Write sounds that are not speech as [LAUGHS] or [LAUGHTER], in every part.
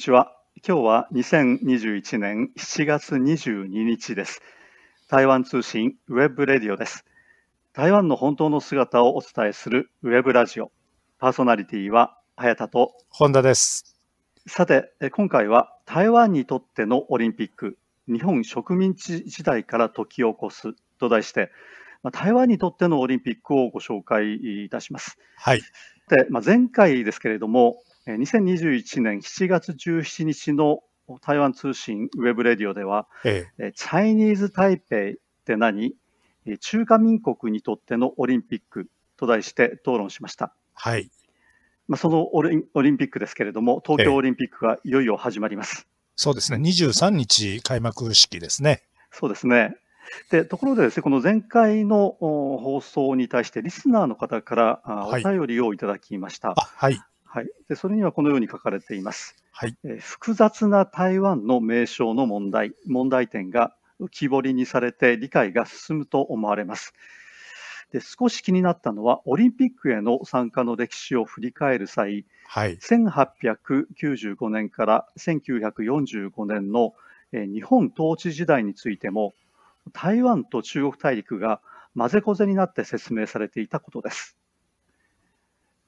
こんにちは。今日は2021年7月22日です。台湾通信 webradio です。台湾の本当の姿をお伝えするウェブラジオ。パーソナリティは早田と本田です。さて、え今回は台湾にとってのオリンピック、日本植民地時代から説き起こすと題して、まあ台湾にとってのオリンピックをご紹介いたします。はい。で、まあ、前回ですけれども、えー2021年7月17日の台湾通信 webradio では、ええーチャイニーズ・タイペイって何？えー中華民国にとってのオリンピックと題して討論しました。はい。まあ、そのオリンオリンピックですけれども、東京オリンピックがいよいよ始まります。そうですね。23日開幕式ですね。そうですね。で、ところでですね、この前回のお放送に対してリスナーの方からあおはい便りをいただきました。あ、はい。はい。で、それにはこのように書かれています。はい。えー複雑な台湾の名称の問題、問題点が浮き彫りにされて理解が進むと思われます。で少し気になったのは、オリンピックへの参加の歴史を振り返る際、はい。1895年から1945年のえー日本統治時代についても、台湾と中国大陸が混ぜこぜになって説明されていたことです。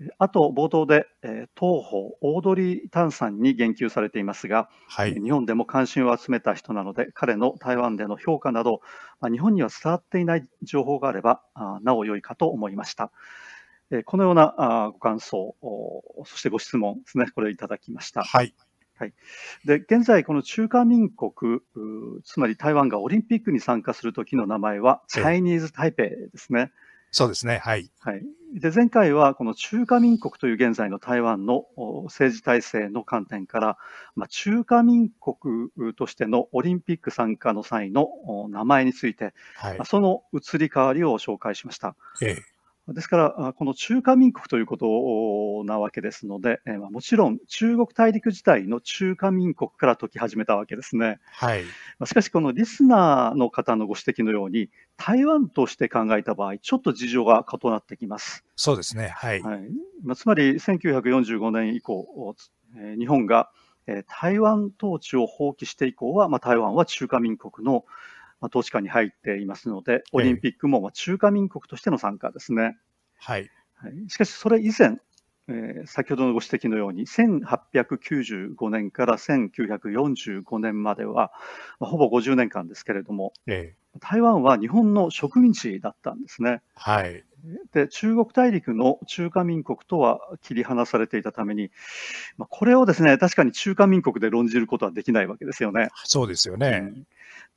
えーあと、冒頭で、えー東方、オードリー・タンさんに言及されていますが、はい。日本でも関心を集めた人なので、彼の台湾での評価など、まあ日本には伝わっていない情報があれば、あなお良いかと思いました。えーこのようなあご感想、おそしてご質問ですね、これいただきました。はい。で、現在、この中華民国、うつまり台湾がオリンピックに参加するときの名前は、チええャイニーズ・台北ですね。そうですね。はい。はい、で前回はこの中華民国という現在の台湾のお政治体制の観点から、まあ、中華民国としてのオリンピック参加の際のお名前について、はいまあ。その移り変わりを紹介しました。ええ。ですから、あこの中華民国ということなわけですので、もちろん中国大陸時代の中華民国から解き始めたわけですね。はい。まあしかし、このリスナーの方のご指摘のように、台湾として考えた場合、ちょっと事情が異なってきます。そうですね。はい。はいまあ、つまり1945年以降、えー日本が、えー台湾統治を放棄して以降は、まあ、台湾は中華民国の、まあ、統治下に入っていますので、オリンピックもまあ中華民国としての参加ですね。はい。はい、しかし、それ以前、えー先ほどのご指摘のように、1895年から1945年までは、まあ、ほぼ50年間ですけれども、ええ。台湾は日本の植民地だったんですね。はい。で中国大陸の中華民国とは切り離されていたために、まあ、これをですね確かに中華民国で論じることはできないわけですよね。そうですようね。ん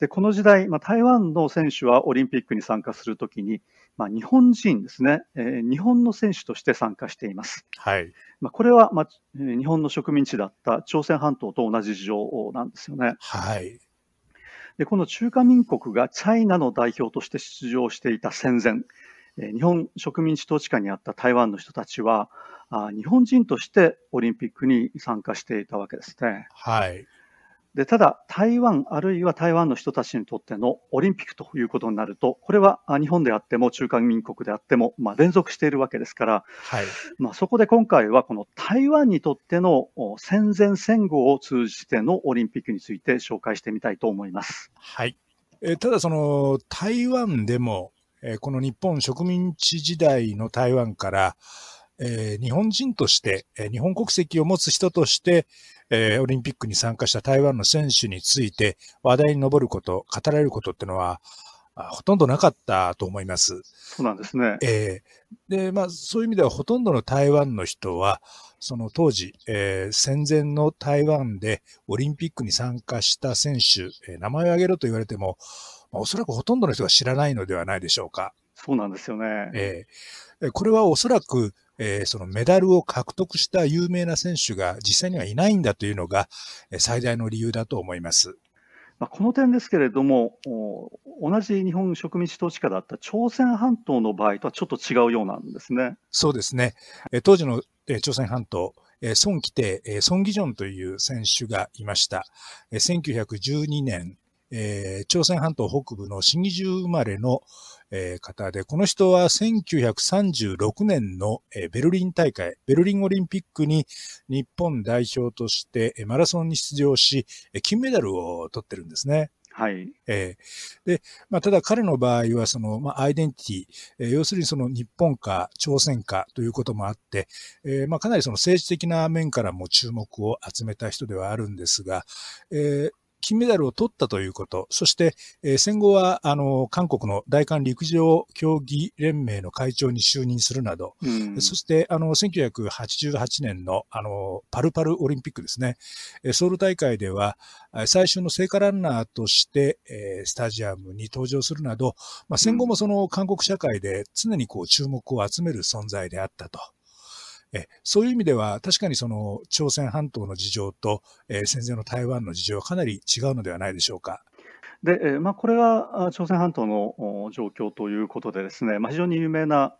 でこの時代、まあ、台湾の選手はオリンピックに参加するときに、まあ、日本人ですね、えー日本の選手として参加しています。はい。まあ、これは、まあえー日本の植民地だった朝鮮半島と同じ事情なんですよね。はい。でこの中華民国がチャイナの代表として出場していた戦前、日本植民地統治下にあった台湾の人たちは、日本人としてオリンピックに参加していたわけですね。はい。でただ、台湾あるいは台湾の人たちにとってのオリンピックということになると、これはあ日本であっても中華民国であっても、まあ、連続しているわけですから、はい。まあ、そこで今回はこの台湾にとってのお戦前戦後を通じてのオリンピックについて紹介してみたいと思います。はい。えーただ、その、台湾でも、えーこの日本植民地時代の台湾から、えー日本人として、えー日本国籍を持つ人として、えーオリンピックに参加した台湾の選手について話題に上ること、語られることっていうのは、あほとんどなかったと思います。そうなんですね。えーで、まあ、そういう意味ではほとんどの台湾の人は、その当時、えー戦前の台湾でオリンピックに参加した選手、えー名前を挙げろと言われても、まあ、おそらくほとんどの人が知らないのではないでしょうか。そうなんですよね。えーえこれはおそらく、えーそのメダルを獲得した有名な選手が実際にはいないんだというのが、えー最大の理由だと思います。まあ、この点ですけれども、お同じ日本植民地統治下だった朝鮮半島の場合とはちょっと違うようなんですね。そうですね。えー当時の、えー朝鮮半島、えー孫規定、えー孫義正という選手がいました。えー1912年、えー、朝鮮半島北部の新義州生まれの、えー、方で、この人は1936年の、えー、ベルリン大会、ベルリンオリンピックに日本代表としてマラソンに出場し、金メダルを取ってるんですね。はい。えー、で、まあ、ただ彼の場合は、その、まあ、アイデンティティ、えー、要するにその日本か朝鮮かということもあって、えー、まあ、かなりその政治的な面からも注目を集めた人ではあるんですが、えー、金メダルを取ったということ、そして、えー、戦後は、あの、韓国の大韓陸上競技連盟の会長に就任するなど、うん、そして、あの、1988年の、あの、パルパルオリンピックですね、ソウル大会では、最終の聖火ランナーとして、えー、スタジアムに登場するなど、まあ、戦後もその韓国社会で常にこう注目を集める存在であったと。えそういう意味では、確かにその朝鮮半島の事情と、えー、戦前の台湾の事情はかなり違うのではないでしょうか。で、えまあ、これは朝鮮半島の状況ということでですね、まあ、非常に有名な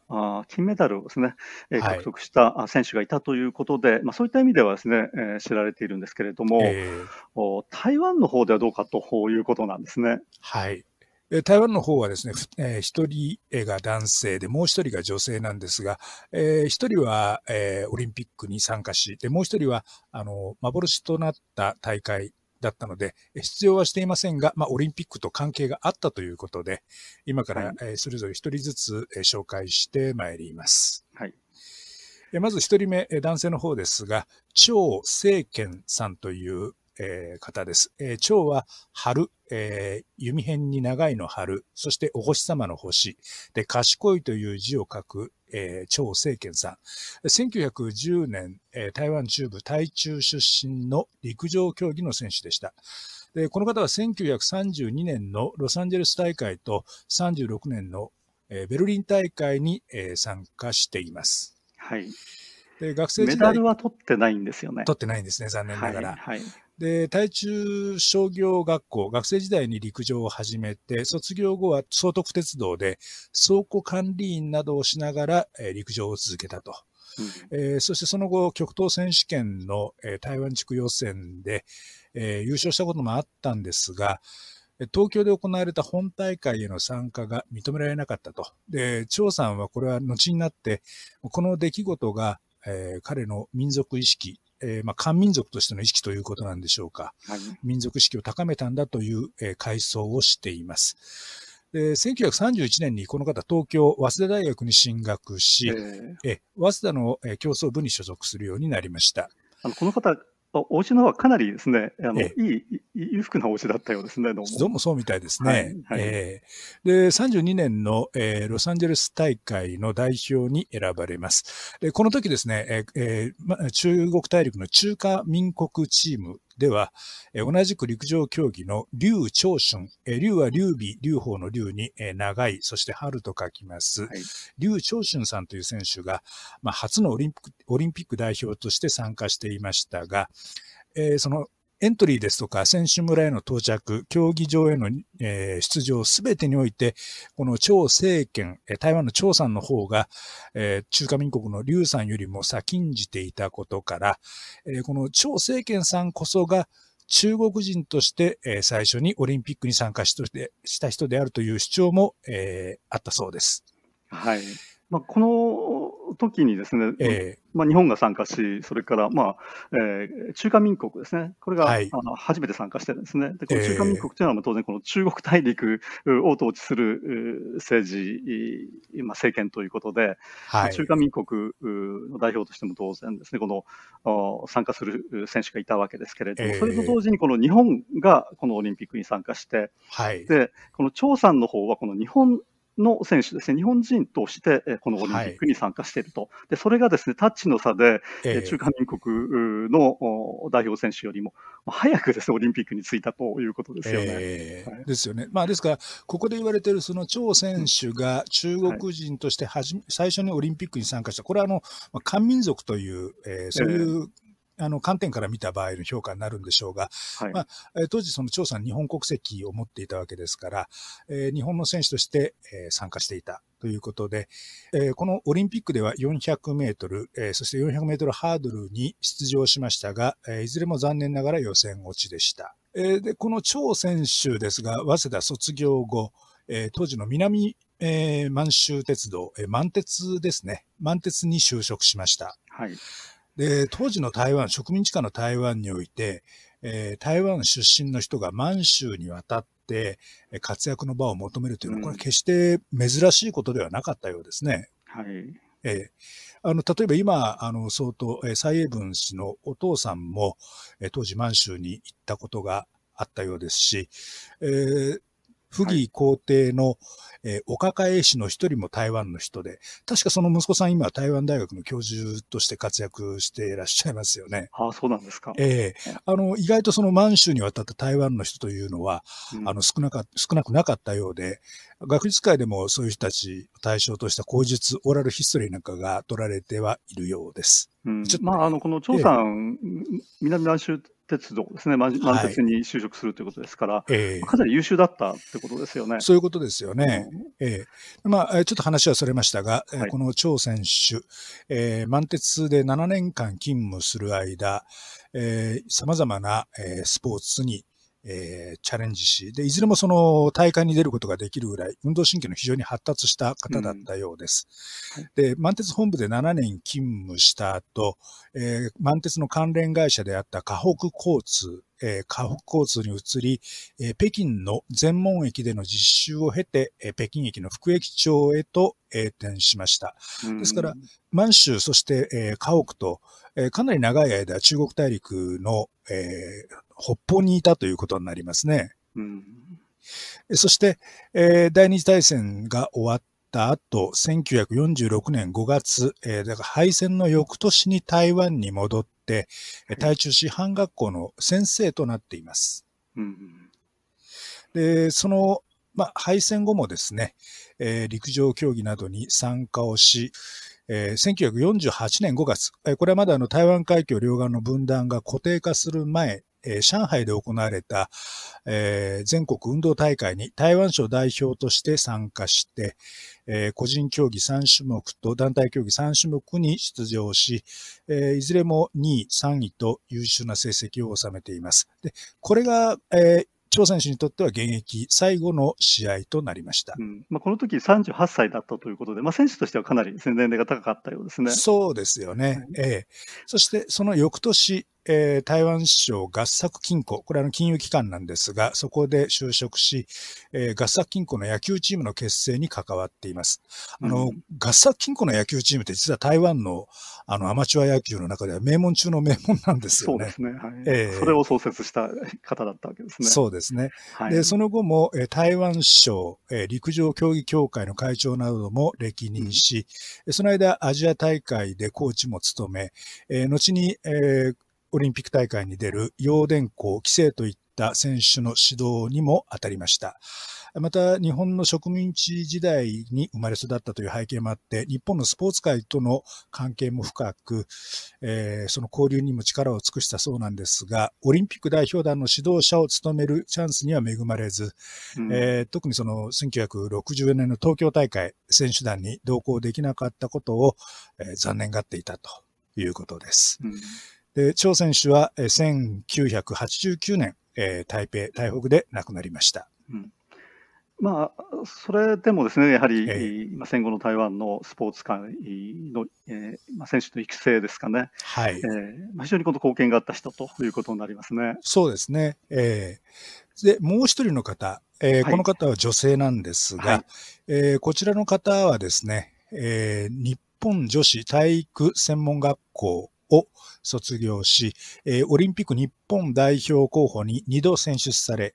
金メダルをですね、獲得した選手がいたということで、はい、まあ、そういった意味ではですね、え知られているんですけれども、えー、台湾の方ではどうかということなんですね。はい。台湾の方はですね、え人が男性で、もう一人が女性なんですが、え人は、えー、オリンピックに参加し、で、もう一人は、あの、幻となった大会だったので、出場はしていませんが、まあ、オリンピックと関係があったということで、今から、はい、それぞれ一人ずつ、紹介してまいります。はい。まず一人目、男性の方ですが、張聖賢さんというえー、方です。えー、蝶は春、えー、弓辺に長いの春、そしてお星様の星、で、賢いという字を書く、えー、張聖賢さん。1910年、えー、台湾中部台中出身の陸上競技の選手でした。で、この方は1932年のロサンゼルス大会と36年の、ベルリン大会に、参加しています。はい。で、学生時代。メダルは取ってないんですよね。取ってないんですね、残念ながら。はい、はいで、台中商業学校、学生時代に陸上を始めて、卒業後は総督鉄道で倉庫管理員などをしながら、えー、陸上を続けたと。うん、えー、そしてその後、極東選手権の、えー、台湾地区予選で、えー、優勝したこともあったんですが、東京で行われた本大会への参加が認められなかったと。で、張さんはこれは後になって、この出来事が、えー、彼の民族意識、えー、まあ、漢民族としての意識ということなんでしょうか。はい、民族意識を高めたんだという、えー、回想をしています。で1931年にこの方、東京、早稲田大学に進学し、えー、え早稲田の競争部に所属するようになりました。あのこの方、お家の方はかなりですね、あの、いい、裕福なお家だったようですね、どうも。どうもそうみたいですね。はいはい、えー、で、32年の、えー、ロサンゼルス大会の代表に選ばれます。で、この時ですね、えーま、中国大陸の中華民国チームでは、え同じく陸上競技の劉長春、え劉は劉備、劉邦の劉に、え長い、そして春と書きます。はい、劉長春さんという選手が、まあ、初のオリンピックオリンピック代表として参加していましたが、えー、そのエントリーですとか、選手村への到着、競技場への、え、出場すべてにおいて、この張政権、台湾の張さんの方が、え、中華民国の劉さんよりも先んじていたことから、え、この張政権さんこそが、中国人として、え、最初にオリンピックに参加した人であるという主張も、え、あったそうです。はい。まあ、この時にですね、えー、まあ、日本が参加し、それから、まあえー、中華民国ですね、これが、はい、あの初めて参加してるんですね。でこの中華民国というのは当然、この中国大陸を統治する政治、まあ、政権ということで、はい、中華民国の代表としても当然ですね、この参加する選手がいたわけですけれども、それと同時にこの日本がこのオリンピックに参加して、はい、でこの張さんの方はこの日本の選手ですね、日本人としてこのオリンピックに参加していると、はい、でそれがですねタッチの差で、えー、中華民国の代表選手よりも早くですねオリンピックに着いたということですよね。えーはい、ですよね。まあ、ですから、ここで言われているその張選手が中国人としてはじ、はい、最初にオリンピックに参加した、これはあの漢民族という、えー、そういうあの観点から見た場合の評価になるんでしょうが、はい、まあ、当時その張さん日本国籍を持っていたわけですから、えー、日本の選手として、えー、参加していたということで、えー、このオリンピックでは400メートル、えー、そして400メートルハードルに出場しましたが、えー、いずれも残念ながら予選落ちでした。えー、で、この張選手ですが、早稲田卒業後、えー、当時の南、えー、満州鉄道、えー、満鉄ですね。満鉄に就職しました。はい。で、当時の台湾、植民地下の台湾において、えー、台湾出身の人が満州に渡って活躍の場を求めるというのは、これ決して珍しいことではなかったようですね。はい。えー、あの、例えば今、あの、相当、えー、蔡英文氏のお父さんも、えー、当時満州に行ったことがあったようですし、えー、不義皇帝の、えー、お抱え師の一人も台湾の人で、確かその息子さん今台湾大学の教授として活躍していらっしゃいますよね。ああ、そうなんですか。ええー、あの、意外とその満州に渡った台湾の人というのは、うん、あの、少なか、少なくなかったようで、学術界でもそういう人たちを対象とした口述、オーラルヒストリーなんかが取られてはいるようです。うん、まあ、あの、この張さん、えー、南満州鉄道ですね、満鉄に就職するということですから、はいえー、かなり優秀だったってことですよね。そういうことですよね。うん、え。ー、まあ、ちょっと話はそれましたが、はい、この張選手、えー、満鉄で7年間勤務する間、えー、様々な、えー、スポーツにえー、チャレンジし、で、いずれもその大会に出ることができるぐらい、運動神経の非常に発達した方だったようです。うん、で、満鉄本部で7年勤務した後、えー、満鉄の関連会社であった河北交通、えー、河北交通に移り、えー、北京の全門駅での実習を経て、えー、北京駅の福駅町へと栄転しました。ですから、満州、そして、えー、河北と、えー、かなり長い間中国大陸の、えー、北方にいたということになりますね。うん、そして、えー、第二次大戦が終わった後、1946年5月、えー、だから敗戦の翌年に台湾に戻って、台中師範学校の先生となっています。うん、で、その、まあ、敗戦後もですね、えー、陸上競技などに参加をし、えー、1948年5月、えー、これはまだあの台湾海峡両岸の分断が固定化する前えー、上海で行われた、えー、全国運動大会に台湾省代表として参加して、えー、個人競技3種目と団体競技3種目に出場し、えー、いずれも2位、3位と優秀な成績を収めています。でこれが、えー、張選手にとっては現役最後の試合となりました。うんまあ、この時38歳だったということで、まあ、選手としてはかなり年齢が高かったようですね。そうですよね。はい、ええそしてその翌年、えー、台湾省合作金庫、これはの金融機関なんですが、そこで就職し、えー、合作金庫の野球チームの結成に関わっています。あの、うん、合作金庫の野球チームって実は台湾のあのアマチュア野球の中では名門中の名門なんですよね。そうですね。はいえー、それを創設した方だったわけですね。そうですね。はい、で、その後も、えー、台湾省、えー、陸上競技協会の会長なども歴任し、うん、その間アジア大会でコーチも務め、えー、後に、えー、オリンピック大会に出る陽電工、規制といった選手の指導にも当たりました。また、日本の植民地時代に生まれ育ったという背景もあって、日本のスポーツ界との関係も深く、えー、その交流にも力を尽くしたそうなんですが、オリンピック代表団の指導者を務めるチャンスには恵まれず、うん、えー、特にその1964年の東京大会選手団に同行できなかったことを、えー、残念がっていたということです。うんで、張選手は1989年、えー、台北、台北で亡くなりました。うん。まあ、それでもですね、やはり、えー、戦後の台湾のスポーツ界の、えーまあ、選手の育成ですかね、はい。えーまあ、非常にこの貢献があった人ということになりますね。そうですね。えー、で、もう一人の方、えー、はい、この方は女性なんですが、はい、えー、こちらの方はですね、えー、日本女子体育専門学校を卒業し、えー、オリンピック日本代表候補に2度選出され、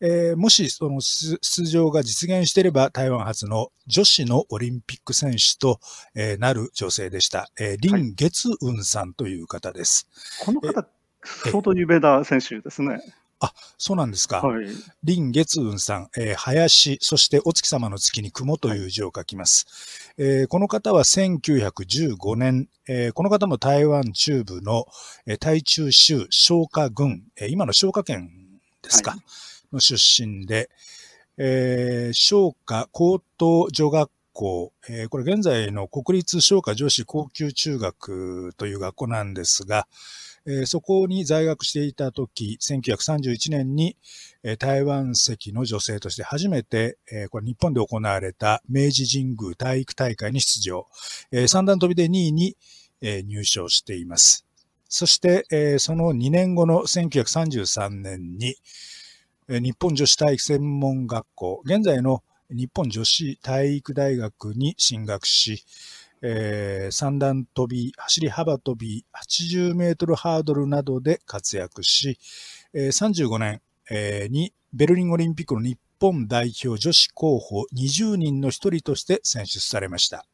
えー、もしその出場が実現していれば台湾初の女子のオリンピック選手と、えー、なる女性でした。えー、林月雲さんという方です。この方、相当有名な選手ですね。あ、そうなんですか。はい。林月雲さん、えー、林、そしてお月様の月に雲という字を書きます。はい、えー、この方は1915年、えー、この方も台湾中部の、えー、台中州昭和郡、えー、今の昭和県ですか、はい、の出身で、えー、昭和高等女学校、えー、これ現在の国立商科女子高級中学という学校なんですが、えー、そこに在学していた時、1931年に、えー、台湾籍の女性として初めて、えー、これ日本で行われた明治神宮体育大会に出場、え、三段跳びで2位に、え、入賞しています。そして、え、その2年後の1933年に、日本女子体育専門学校、現在の日本女子体育大学に進学し、えー、三段跳び、走り幅跳び、80メートルハードルなどで活躍し、えー、35年、えー、にベルリンオリンピックの日本代表女子候補20人の一人として選出されました。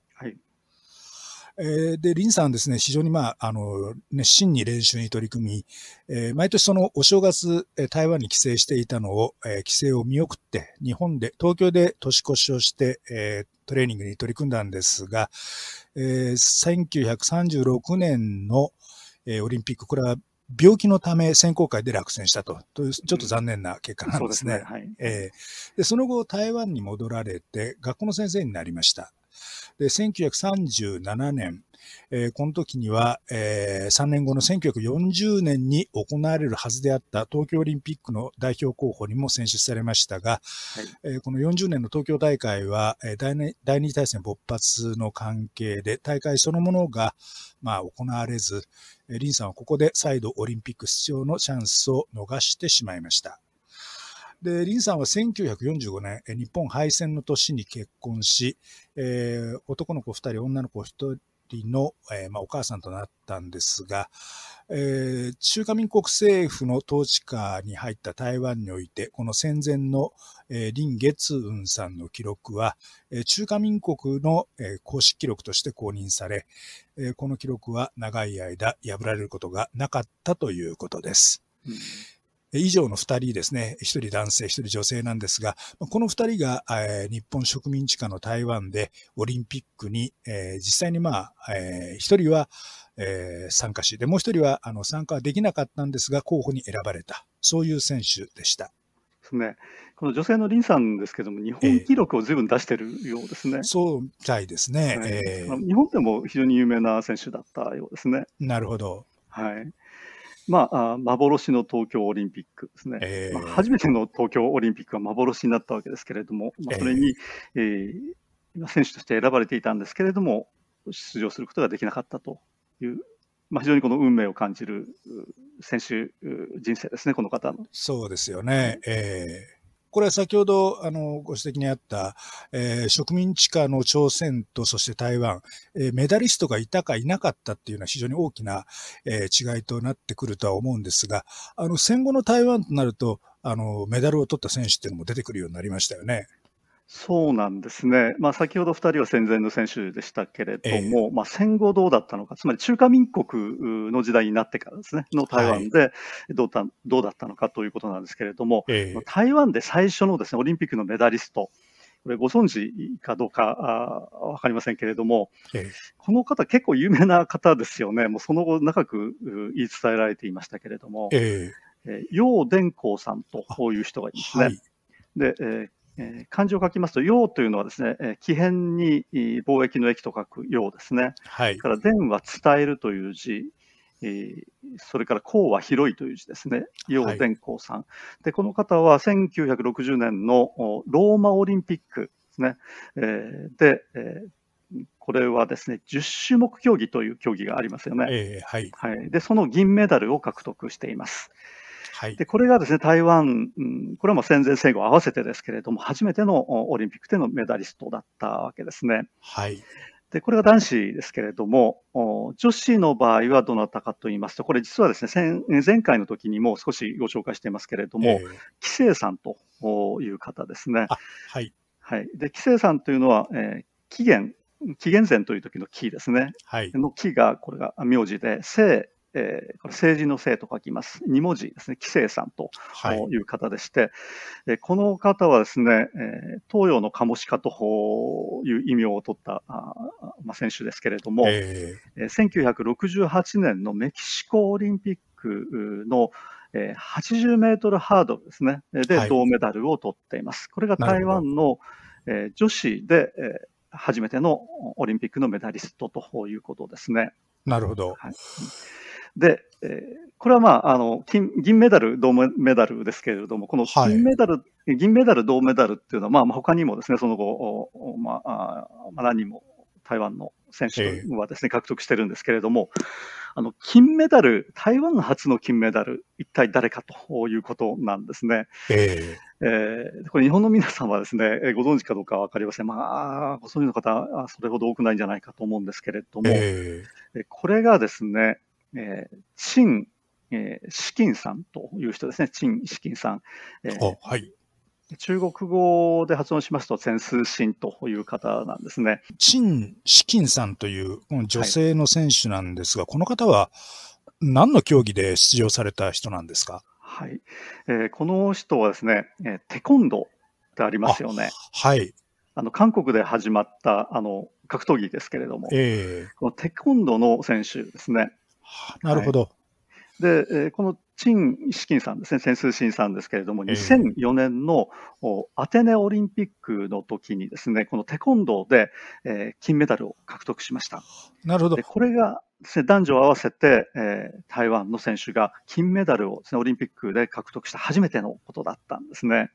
えー、で、リンさんですね、非常にまあ、あの、熱心に練習に取り組み、えー、毎年そのお正月、台湾に帰省していたのを、えー、帰省を見送って、日本で、東京で年越しをして、えー、トレーニングに取り組んだんですが、えー、1936年の、えー、オリンピック、これは病気のため選考会で落選したと、というちょっと残念な結果なんですね。うん、そ、ね。はい、えー、でその後、台湾に戻られて、学校の先生になりました。で、1937年、えー、この時には、えー、3年後の1940年に行われるはずであった東京オリンピックの代表候補にも選出されましたが、はい、えー、この40年の東京大会は、えー、第二第二次大戦勃発の関係で大会そのものが、まあ、行われず、えー、リンさんはここで再度オリンピック出場のチャンスを逃してしまいました。で、リンさんは1945年、日本敗戦の年に結婚し、えー、男の子2人、女の子1人の、えーまあ、お母さんとなったんですが、えー、中華民国政府の統治下に入った台湾において、この戦前の、えー、林月雲さんの記録は、えー、中華民国の、えー、公式記録として公認され、えー、この記録は長い間破られることがなかったということです。うん以上の二人ですね、一人男性、一人女性なんですが、この二人が、えー、日本植民地下の台湾でオリンピックに、えー、実際にまあ、えー、一人は、えー、参加し、で、もう一人はあの参加はできなかったんですが、候補に選ばれた、そういう選手でした。ですね。この女性のリンさんですけども、日本記録をずいぶん出してるようですね。えー、そうみたいですね、はい、えー、日本でも非常に有名な選手だったようですね。なるほど。はい。まあ、幻の東京オリンピックですね、えー、まあ、初めての東京オリンピックは幻になったわけですけれども、まあ、それに、えー、えー、選手として選ばれていたんですけれども、出場することができなかったという、まあ、非常にこの運命を感じる選手人生ですね、この方の。そうですよね。えーこれは先ほど、あの、ご指摘にあった、えー、植民地下の朝鮮とそして台湾、えー、メダリストがいたかいなかったっていうのは非常に大きな、えー、違いとなってくるとは思うんですが、あの、戦後の台湾となると、あの、メダルを取った選手っていうのも出てくるようになりましたよね。そうなんですね、まあ、先ほど2人は戦前の選手でしたけれども、えー、まあ、戦後どうだったのか、つまり中華民国の時代になってからですね、の台湾でどうだ,、どうだったのかということなんですけれども、えー、台湾で最初のですねオリンピックのメダリスト、これご存知かどうか分かりませんけれども、えー、この方、結構有名な方ですよね、もうその後、長く言い伝えられていましたけれども、えー、楊伝光さんとこういう人がいますね。はい、で、えーえー、漢字を書きますと、陽というのはですね、えー、奇変に貿易の駅と書く陽ですね。はい。から伝は伝えるという字、えー、それから光は広いという字ですね。陽伝光さん、はい、で、この方は1960年のローマオリンピックですね。えー、で、えー、これはですね、10種目競技という競技がありますよね。えー、はい。はい。で、その銀メダルを獲得しています。はい、でこれがですね台湾、うん、これはもう戦前戦後合わせてですけれども、初めてのオリンピックでのメダリストだったわけですね。はい、でこれが男子ですけれども、女子の場合はどなたかと言いますと、これ実はですね、前回の時にも少しご紹介していますけれども、えー、紀生さんという方ですね。はい。はい。で、紀生さんというのは、えー、紀元、紀元前という時の紀ですね。はい。の紀が、これが名字で、生えー、これ政治の姓と書きます。2文字ですね、紀生さんという方でして、はい、この方はですね、えー、東洋のカモシカという異名を取ったあ、まあ、選手ですけれども、えー、1968年のメキシコオリンピックの、えー、80メートルハードルですね、で銅メダルを取っています。はい、これが台湾の、えー、女子で、えー初めてのオリンピックのメダリストということですね。なるほど。はい、で、えー、これはまあ、あの、金、銀メダル、銅メダルですけれども、この金メダル、はい、銀メダル、銅メダルっていうのは、まあ、他にもですね、その後、まあ、まあ、何人も台湾の選手はですね、獲得してるんですけれども、あの、金メダル、台湾初の金メダル、一体誰かということなんですね。えー、えー、これ日本の皆さんはですね、ご存知かどうかわかりません。まあ、ご存知の方はそれほど多くないんじゃないかと思うんですけれども、えー、これがですね、えー、陳、えー、資金さんという人ですね、陳資金さん。えー、はい。中国語で発音しますと、潜数神という方なんですね。陳資金さんという女性の選手なんですが、はい、この方は何の競技で出場された人なんですか？はい。えー、この人はですね、えー、テコンドってありますよね。はい。あの、韓国で始まった、あの、格闘技ですけれども、えー、このテコンドの選手ですね。なるほど。はい、で、えー、この陳資金さんですね、潜水審さんですけれども、2004年のアテネオリンピックの時にですね、このテコンドーで、えー、金メダルを獲得しました。なるほど。でこれがですね、男女合わせて、えー、台湾の選手が金メダルをです、ね、オリンピックで獲得した初めてのことだったんですね。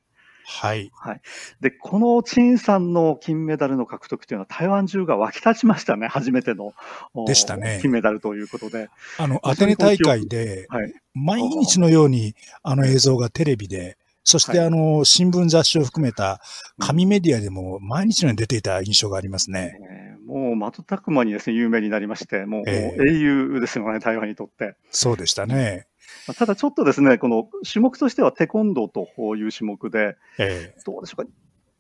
はい。はい。で、この陳さんの金メダルの獲得というのは台湾中が沸き立ちましたね。初めての。でしたね。金メダルということで。あの、アテネ大会で、毎日のようにあの映像がテレビで、そして、あの、新聞雑誌を含めた紙メディアでも毎日のように出ていた印象がありますね。えー、もう瞬く間にですね、有名になりまして、もう,、英雄ですよね、台湾にとって。そうでしたね。ただちょっとですね、この種目としてはテコンドーという種目で、えー、どうでしょうか、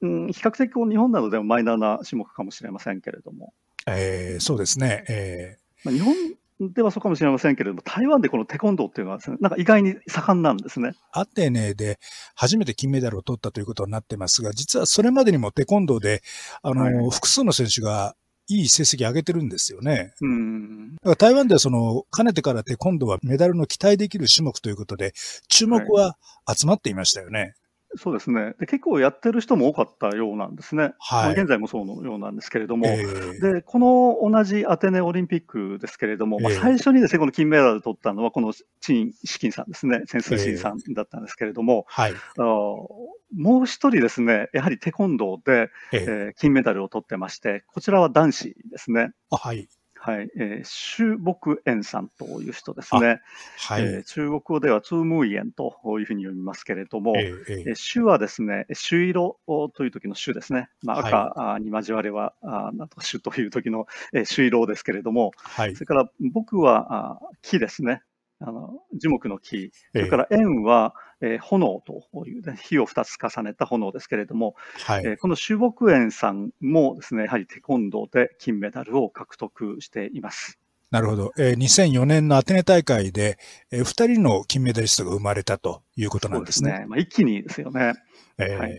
うん、比較的こう日本などでもマイナーな種目かもしれませんけれども。えー、そうですね。えーまあ、日本ではそうかもしれませんけれども、台湾でこのテコンドーっていうのはね、なんか意外に盛んなんですね。アテネで初めて金メダルを取ったということになってますが、実はそれまでにもテコンドーで、あの、はい、複数の選手がいい成績上げてるんですよね。うん。だから台湾ではその、かねてからって今度はメダルの期待できる種目ということで、注目は集まっていましたよね。はいそうですねで。結構やってる人も多かったようなんですね。はい、現在もそうのようなんですけれども、えー、で、この同じアテネオリンピックですけれども、えー、まあ、最初にですね、この金メダルを取ったのは、この陳資金さんですね、潜水士さんだったんですけれども、えー、はい、あもう一人ですね、やはりテコンドーで、えー、えー、金メダルを取ってまして、こちらは男子ですね。はい。はい、えー、朱木園さんという人ですね。はい、えー、中国語ではツームイエンというふうに読みますけれども、えー、えー、朱はですね、朱色という時の朱ですね。まあ、赤に交われは、はい、なんとか朱という時の、えー、朱色ですけれども、はい、それから僕はあ木ですね。あの樹木の木、それから円は、えー、炎という、ね、火を2つ重ねた炎ですけれども、はい、えー、この朱木園さんもですね、やはりテコンドーで金メダルを獲得しています。なるほど。えー、2004年のアテネ大会で、えー、2人の金メダリストが生まれたということなんですね。すねまあ、一気にですよね。えー、はい、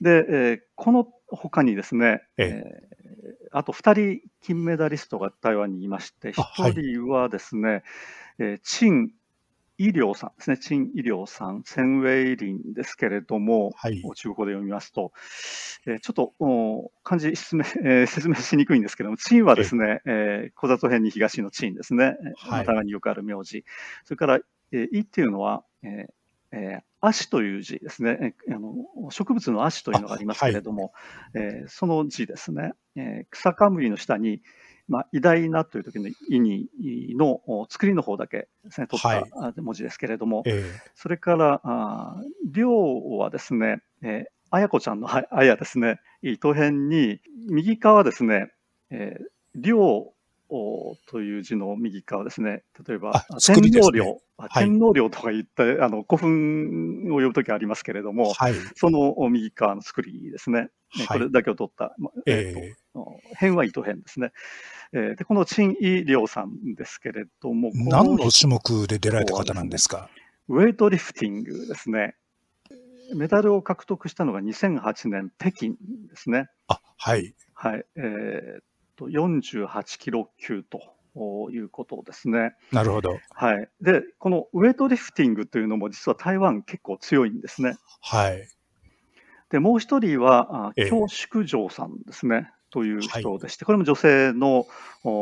で、えー、この他にですね、えー、えー、あと2人金メダリストが台湾にいまして、1人はですね、えー、陳医療さんですね、陳医療さん、センウェイリンですけれども、はい、中国語で読みますと、えー、ちょっと漢字説明,、えー、説明しにくいんですけども、陳はですね、えー、小里編に東の陳ですね、はい、台湾によくある名字、それから、えー、医っていうのは、えーえー、足という字ですね、えー、あの植物の足というのがありますけれども、はい、えー、その字ですね、えー、草冠の下に、まあ、偉大なという時の意味の作りの方だけですね、取った文字ですけれども、はいえ。ー、それから、あ量はですね、えー、あやこちゃんのあやですね、糸辺に、右側ですね、えー、量という字の右側ですね、例えば、天皇陵、天皇陵とか言って、あの古墳を呼ぶときありますけれども、はい、その右側の作りですね、はい、これだけを取った、まえー、は糸辺ですね。えー、でこの陳医療さんですけれども、何の種目で出られた方なんですか？ウェイトリフティングですね。メダルを獲得したのが2008年北京ですね。あ、はい。はい。えー、っと、48キロ級ということですね。なるほど。はい。で、このウェイトリフティングというのも実は台湾結構強いんですね。はい。で、もう一人は、京祝城さんですね。という人でして、これも女性の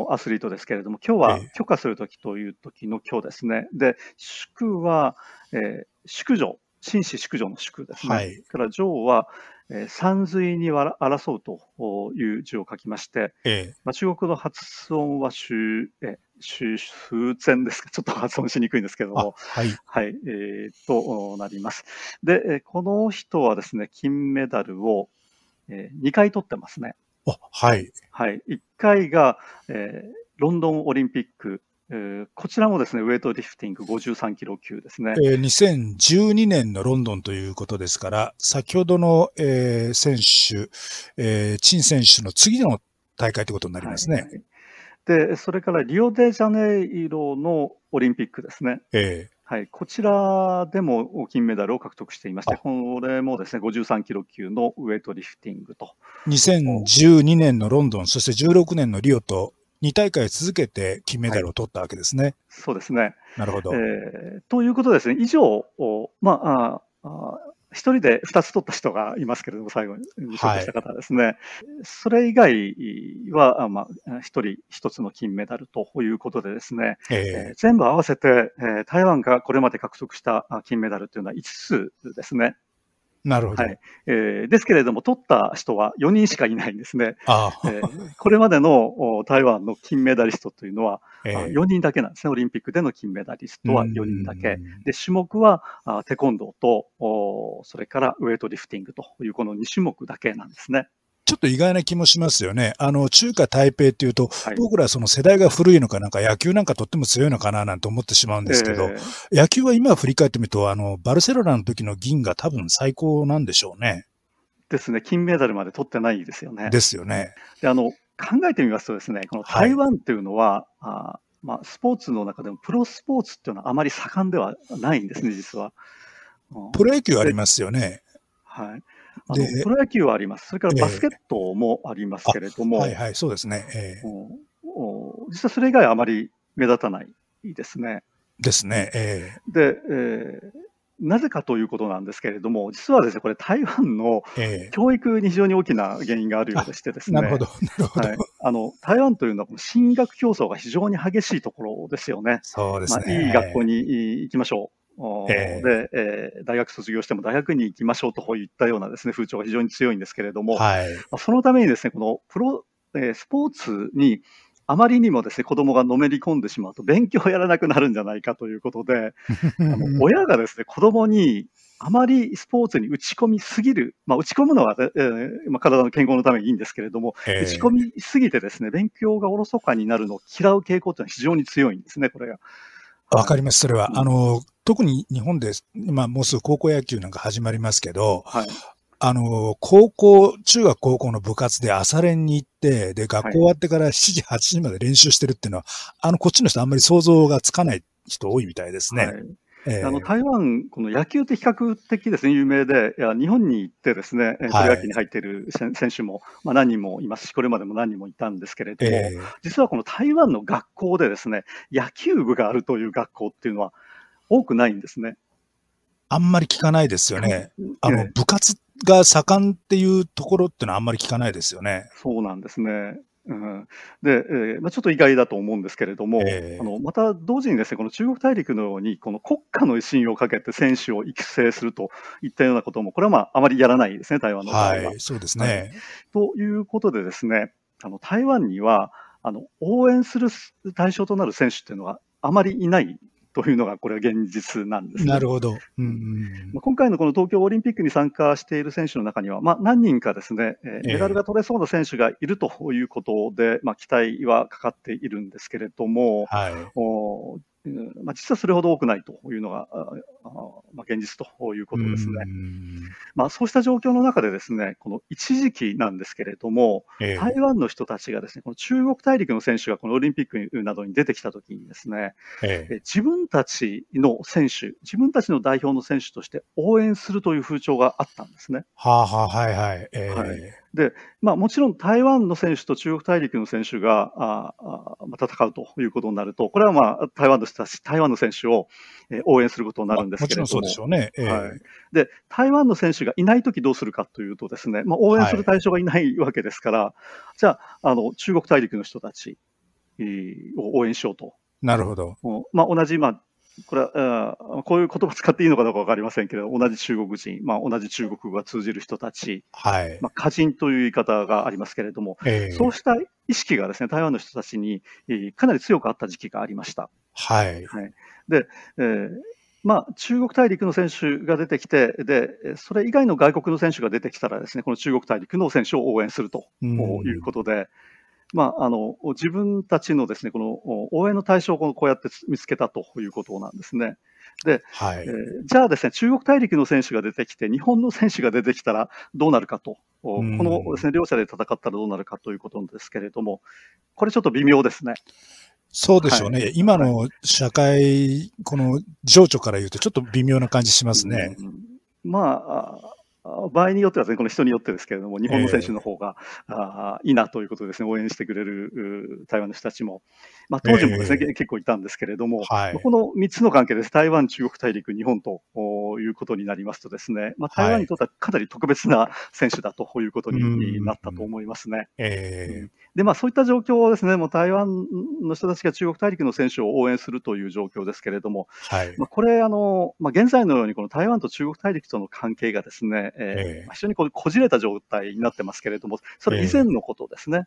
アスリートですけれども、今日は許可するときという時の今日ですね。で、祝は、えー、祝女、紳士祝女の祝ですね。はい、から女は、えー、三髄に争うという字を書きまして、ええまあ、中国の発音は終、え終前ですか、ちょっと発音しにくいんですけども、はい、はい、えー、となります。で、この人はですね、金メダルを、えー、2回取ってますね。はい。はい。1回が、えー、ロンドンオリンピックえー、こちらもですね、ウェイトリフティング53キロ級ですね。えー、2012年のロンドンということですから、先ほどの、えー、選手、えー、陳選手の次の大会ということになりますね。はいで、それからリオデジャネイロのオリンピックですね。えーはい、こちらでも金メダルを獲得していまして、これもですね53キロ級のウェイトリフティングと。2012年のロンドン、そして16年のリオと、2大会続けて金メダルを取ったわけですね。はい、そうですね。なるほど。えー、ということですね、以上、まあ、あ一人で2つ取った人がいますけれども、最後に受賞した方ですね、はい、それ以外は、まあ、一人一つの金メダルということでですね、えー、全部合わせて、えー、台湾がこれまで獲得した金メダルというのは5つですね。なるほど。はいえー、ですけれども、取った人は4人しかいないんですね。あえー、これまでの台湾の金メダリストというのは、えー、4人だけなんですね。オリンピックでの金メダリストは4人だけ。で、種目はあテコンドーとお、それからウェイトリフティングというこの2種目だけなんですね。ちょっと意外な気もしますよね。あの、中華台北っていうと、はい、僕らその世代が古いのかなんか野球なんかとっても強いのかななんて思ってしまうんですけど、えー、野球は今振り返ってみると、あの、バルセロナの時の銀が多分最高なんでしょうね。ですね。金メダルまで取ってないですよね。ですよね。で、あの、考えてみますとですね、この台湾っていうのは、はい、あまあ、スポーツの中でもプロスポーツっていうのはあまり盛んではないんですね、実は。プロ野球ありますよね。はい。あのプロ野球はあります。それからバスケットもありますけれども、えー、はいはい、そうですね。えー、実はそれ以外はあまり目立たないですね。ですね。えー、で、えー、なぜかということなんですけれども、実はですね、これ台湾の教育に非常に大きな原因があるようでしてですね。なるほど、なるほど。はい、あの、台湾というのは進学競争が非常に激しいところですよね。そうですね。まあ、いい学校に行きましょう。えー、で、えー、大学卒業しても大学に行きましょうといったようなですね、風潮が非常に強いんですけれども、はい、そのためにですね、このプロ、えー、スポーツにあまりにもですね、子供がのめり込んでしまうと勉強をやらなくなるんじゃないかということで、[LAUGHS] あの親がですね、子供にあまりスポーツに打ち込みすぎる、まあ、打ち込むのは、えーまあ、体の健康のためにいいんですけれども、えー、打ち込みすぎてですね、勉強がおろそかになるのを嫌う傾向というのは非常に強いんですね、これが。わかります、それは。あの、特に日本で、まあ、もうすぐ高校野球なんか始まりますけど、はい、あの、高校、中学高校の部活で朝練に行って、で、学校終わってから7時、8時まで練習してるっていうのは、あの、こっちの人あんまり想像がつかない人多いみたいですね。はい。えー、あの台湾、この野球って比較的ですね、有名で、いや日本に行ってですね、プロ野球に入っている選手も、まあ、何人もいますし、これまでも何人もいたんですけれども、えー、実はこの台湾の学校でですね、野球部があるという学校っていうのは多くないんですね。あんまり聞かないですよね。あの、部活が盛んっていうところっていうのはあんまり聞かないですよね。そうなんですね。うん、で、えーまあ、ちょっと意外だと思うんですけれども、えー、あのまた同時にですね、この中国大陸のように、この国家の威信をかけて選手を育成するといったようなことも、これはまあ、あまりやらないですね、台湾の場合は。はい、そうですね、はい。ということでですね、あの台湾にはあの応援する対象となる選手っていうのはあまりいないというのが、これは現実なんです、ね、なるほど、うんうん、今回のこの東京オリンピックに参加している選手の中には、まあ、何人かですね、メダルが取れそうな選手がいるということで、えー、まあ、期待はかかっているんですけれども、はい、おまあ、実はそれほど多くないというのが、まあ、現実ということですね。まあ、そうした状況の中でですね、この一時期なんですけれども、えー、台湾の人たちがですね、この中国大陸の選手がこのオリンピックなどに出てきたときにですね、えー、自分たちの選手、自分たちの代表の選手として応援するという風潮があったんですね。はあはあ、はいはい。えー、はいで、まあ、もちろん台湾の選手と中国大陸の選手がああ戦うということになると、これは、まあ、台湾の人たち、台湾の選手を、えー、応援することになるんですけれども、もちろんそうでしょうね、えー、はい、で台湾の選手がいないときどうするかというとですね、まあ、応援する対象がいないわけですから、はい、じゃああの、中国大陸の人たちを応援しようと。なるほど。まあ、同じ、まあ、これは、こういう言葉使っていいのかどうか分かりませんけど、同じ中国人、まあ、同じ中国語が通じる人たち、はいまあ、歌人という言い方がありますけれども、えー、そうした意識がですね、台湾の人たちに、えー、かなり強くあった時期がありました。はい。はい、で、えーまあ、中国大陸の選手が出てきてで、それ以外の外国の選手が出てきたらですね、この中国大陸の選手を応援するということで、まあ、あの自分たちのですねこの応援の対象をこうやって見つけたということなんですね。で、はい、えー、じゃあですね、中国大陸の選手が出てきて、日本の選手が出てきたらどうなるかと、このですね、両者で戦ったらどうなるかということですけれども、これちょっと微妙ですね。そうでしょうね。はい、今の社会、この情緒から言うと、ちょっと微妙な感じしますね。うん、まあ、場合によってはですね、この人によってですけれども、日本の選手の方が、えー、あいいなということでですね、応援してくれる台湾の人たちも、まあ、当時もですね、えー、結構いたんですけれども、はい、この3つの関係です。台湾、中国大陸、日本ということになりますとですね、まあ、台湾にとってはかなり特別な選手だということになったと思いますね。えーで、まあ、そういった状況をですね、もう台湾の人たちが中国大陸の選手を応援するという状況ですけれども、はい、まあ、これ、あの、まあ、現在のようにこの台湾と中国大陸との関係がですね、えー、えー、非常にこうこじれた状態になってますけれども、それ以前のことですね。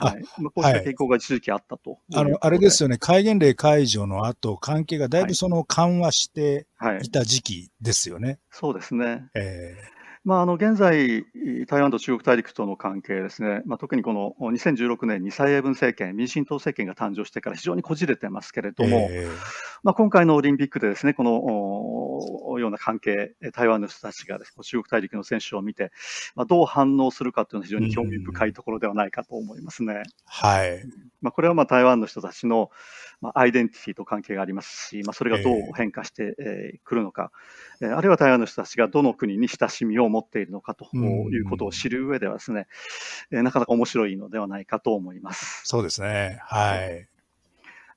えー、はい。まあ、こうした傾向が一時期あったとあの、あれですよね、戒厳令解除の後、関係がだいぶその緩和してい。た時期ですよね。はい、そうですね。えーまあ、あの現在、台湾と中国大陸との関係ですね、まあ、特にこの2016年に蔡英文政権、民進党政権が誕生してから非常にこじれてますけれども、えー、まあ、今回のオリンピックでですねこのような関係、台湾の人たちがです、ね、中国大陸の選手を見て、まあ、どう反応するかというのは非常に興味深いところではないかと思いますね。はい。まあ、これはまあ台湾の人たちのまあ、アイデンティティと関係がありますし、まあ、それがどう変化してく、えー、るのか、えー、あるいは台湾の人たちがどの国に親しみを持っているのかということを知る上ではですね、えー、なかなか面白いのではないかと思います。そうですね。はい。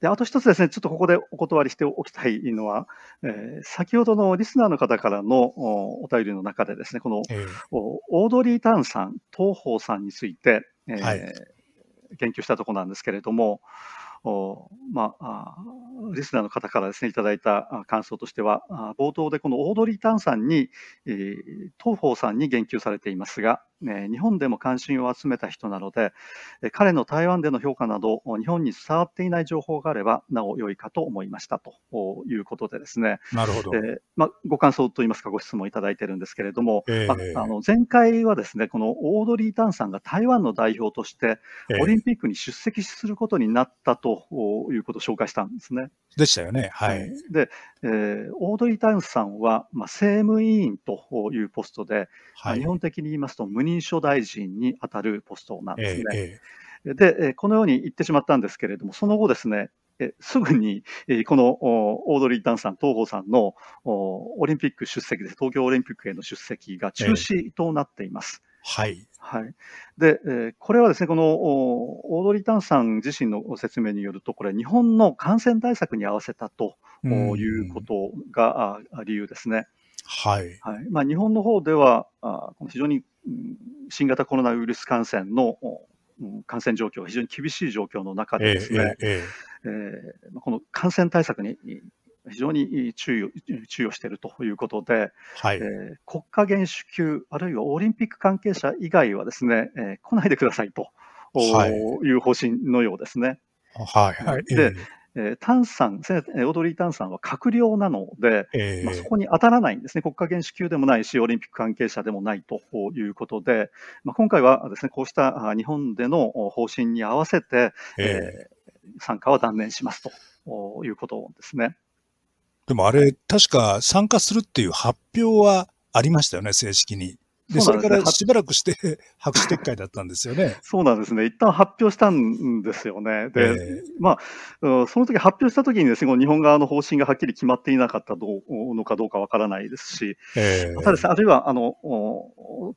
であと一つですね、ちょっとここでお断りしておきたいのは、えー、先ほどのリスナーの方からのお便りの中でですね、この、えー、オードリー・タンさん、東宝さんについて、えー、はい、言及したところなんですけれども、まあ、リスナーの方からですね、いただいた感想としては、冒頭でこのオードリー・タンさんに、東方さんに言及されていますが、え日本でも関心を集めた人なので、え彼の台湾での評価など、日本に伝わっていない情報があれば、なお良いかと思いましたということでですね、なるほど。えー、まあ、ご感想といいますか、ご質問いただいてるんですけれども、えー、まあ、あの前回はですね、このオードリー・タンさんが台湾の代表として、オリンピックに出席することになったということを紹介したんですね。でしたよね。はい。で、えー、オードリー・タンさんは、まあ、政務委員というポストで、はい、日本的に言いますと、無認証大臣に当たるポストなんですね。えー、で、このように言ってしまったんですけれども、その後ですね、えすぐに、えこのオードリー・タンさん、東郷さんのオリンピック出席です、東京オリンピックへの出席が中止となっています。えー、はい。はい。で、えー、これはですね、このオードリー・タンさん自身の説明によると、これ、日本の感染対策に合わせたということが理由ですね。はい。はいまあ、日本の方では、あ非常に新型コロナウイルス感染の感染状況が非常に厳しい状況の中でですね、えー、えー、この感染対策に非常に注意を注意をしているということで、はい。えー、国家元首級、あるいはオリンピック関係者以外はですね、えー、来ないでくださいと、はい、いう方針のようですね。はい。はい、で、えー、タンさん、オードリー・タンさんは閣僚なので、えー、まあ、そこに当たらないんですね、国家元首級でもないし、オリンピック関係者でもないということで、まあ、今回はですねこうした日本での方針に合わせて、えー、えー、参加は断念しますということですね。でもあれ、確か参加するっていう発表はありましたよね、正式に。で、それからしばらくして [LAUGHS] 白紙撤回だったんですよね。[LAUGHS] そうなんですね。一旦発表したんですよね。で、えー、まあ、その時発表した時にですね、日本側の方針がはっきり決まっていなかったのかどうかわからないですし、えー、ただですね、あるいは、あの、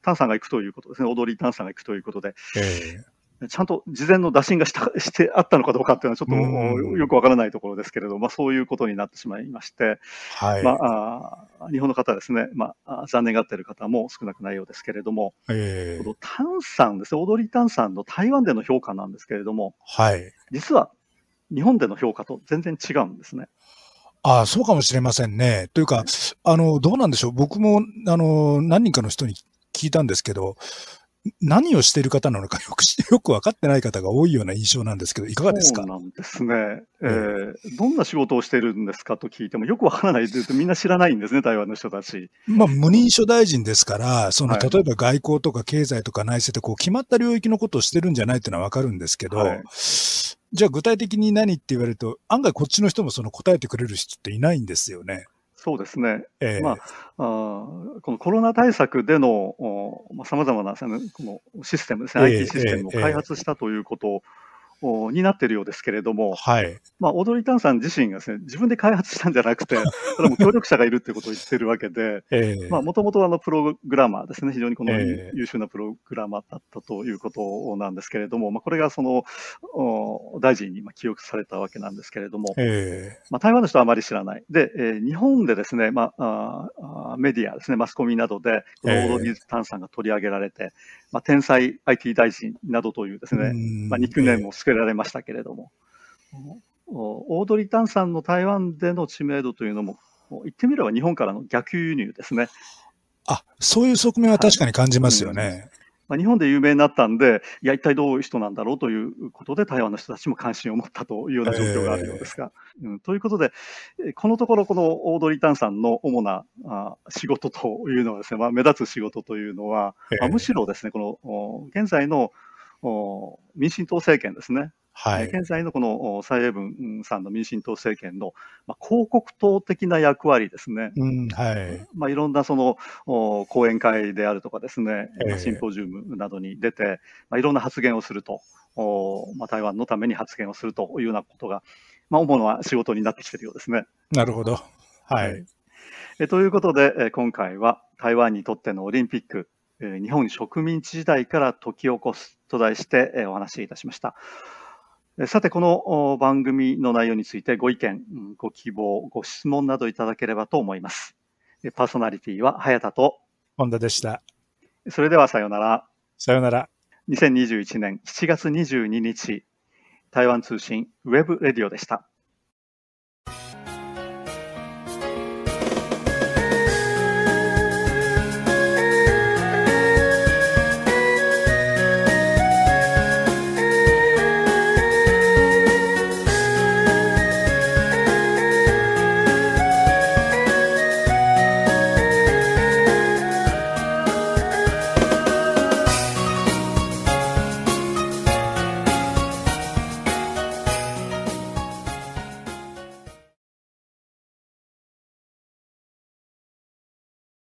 タンさんが行くということですね、踊りタンさんが行くということで、えーちゃんと事前の打診がした [LAUGHS] してあったのかどうかっていうのはちょっとよくわからないところですけれど、まあ、そういうことになってしまいまして、はいまあ、あ日本の方ですね、まあ、残念がっている方も少なくないようですけれども、えー、炭酸ですね、踊り炭酸の台湾での評価なんですけれども、はい、実は日本での評価と全然違うんですね。ああ、そうかもしれませんね。というか、あの、どうなんでしょう。僕も、あの、何人かの人に聞いたんですけど、何をしている方なのかよく、[LAUGHS] よく分かってない方が多いような印象なんですけど、いかがですか？そうなんですね。えー、どんな仕事をしてるんですかと聞いても、よく分からないと [LAUGHS] みんな知らないんですね、台湾の人たち。まあ、無認証大臣ですから、その、例えば外交とか経済とか内政って、こう、決まった領域のことをしてるんじゃないっていうのは分かるんですけど、はい、じゃあ具体的に何って言われると、案外こっちの人もその答えてくれる人っていないんですよね。そうですね、えー、まあ、あこのコロナ対策でのさまざ、まなこのシステムですね、えー、IT システムを開発したということになっているようですけれども、はい。まあ、オードリー・タンさん自身がですね、自分で開発したんじゃなくて、[LAUGHS] それも協力者がいるっていうことを言ってるわけで、もともとあの、プログラマーですね、非常にこの優秀なプログラマーだったということなんですけれども、まあ、これがその、大臣に記憶されたわけなんですけれども、えー、まあ、台湾の人はあまり知らない。で、えー、日本でですね、まああ、メディアですね、マスコミなどで、このオードリー・タンさんが取り上げられて、まあ、天才 IT 大臣などというですね、まあ、ニックネームを付けられましたけれども、オードリー・タンさんの台湾での知名度というのも、言ってみれば日本からの逆輸入ですね。あ、そういう側面は確かに感じますよね。まあ、日本で有名になったんで、いや、一体どういう人なんだろうということで、台湾の人たちも関心を持ったというような状況があるようですが。えー、うん、ということで、このところ、このオードリー・タンさんの主なあ仕事というのはですね、まあ、目立つ仕事というのは、えー、まあ、むしろですね、この現在の民進党政権ですね、はい、現在のこの蔡英文さんの民進党政権の、まあ、広告塔的な役割ですね、うんはいまあ、いろんなその講演会であるとかですね、えー、シンポジウムなどに出て、まあ、いろんな発言をすると、まあ、台湾のために発言をするというようなことが、まあ、主な仕事になってきているようですね。なるほど。はい。えということで、え今回は台湾にとってのオリンピック、え日本植民地時代から解き起こすと題して、えお話しいたしました。さて、この番組の内容についてご意見、ご希望、ご質問などいただければと思います。パーソナリティは早田と本田でした。それではさようなら。さようなら。2021年7月22日、台湾通信 webradio でした。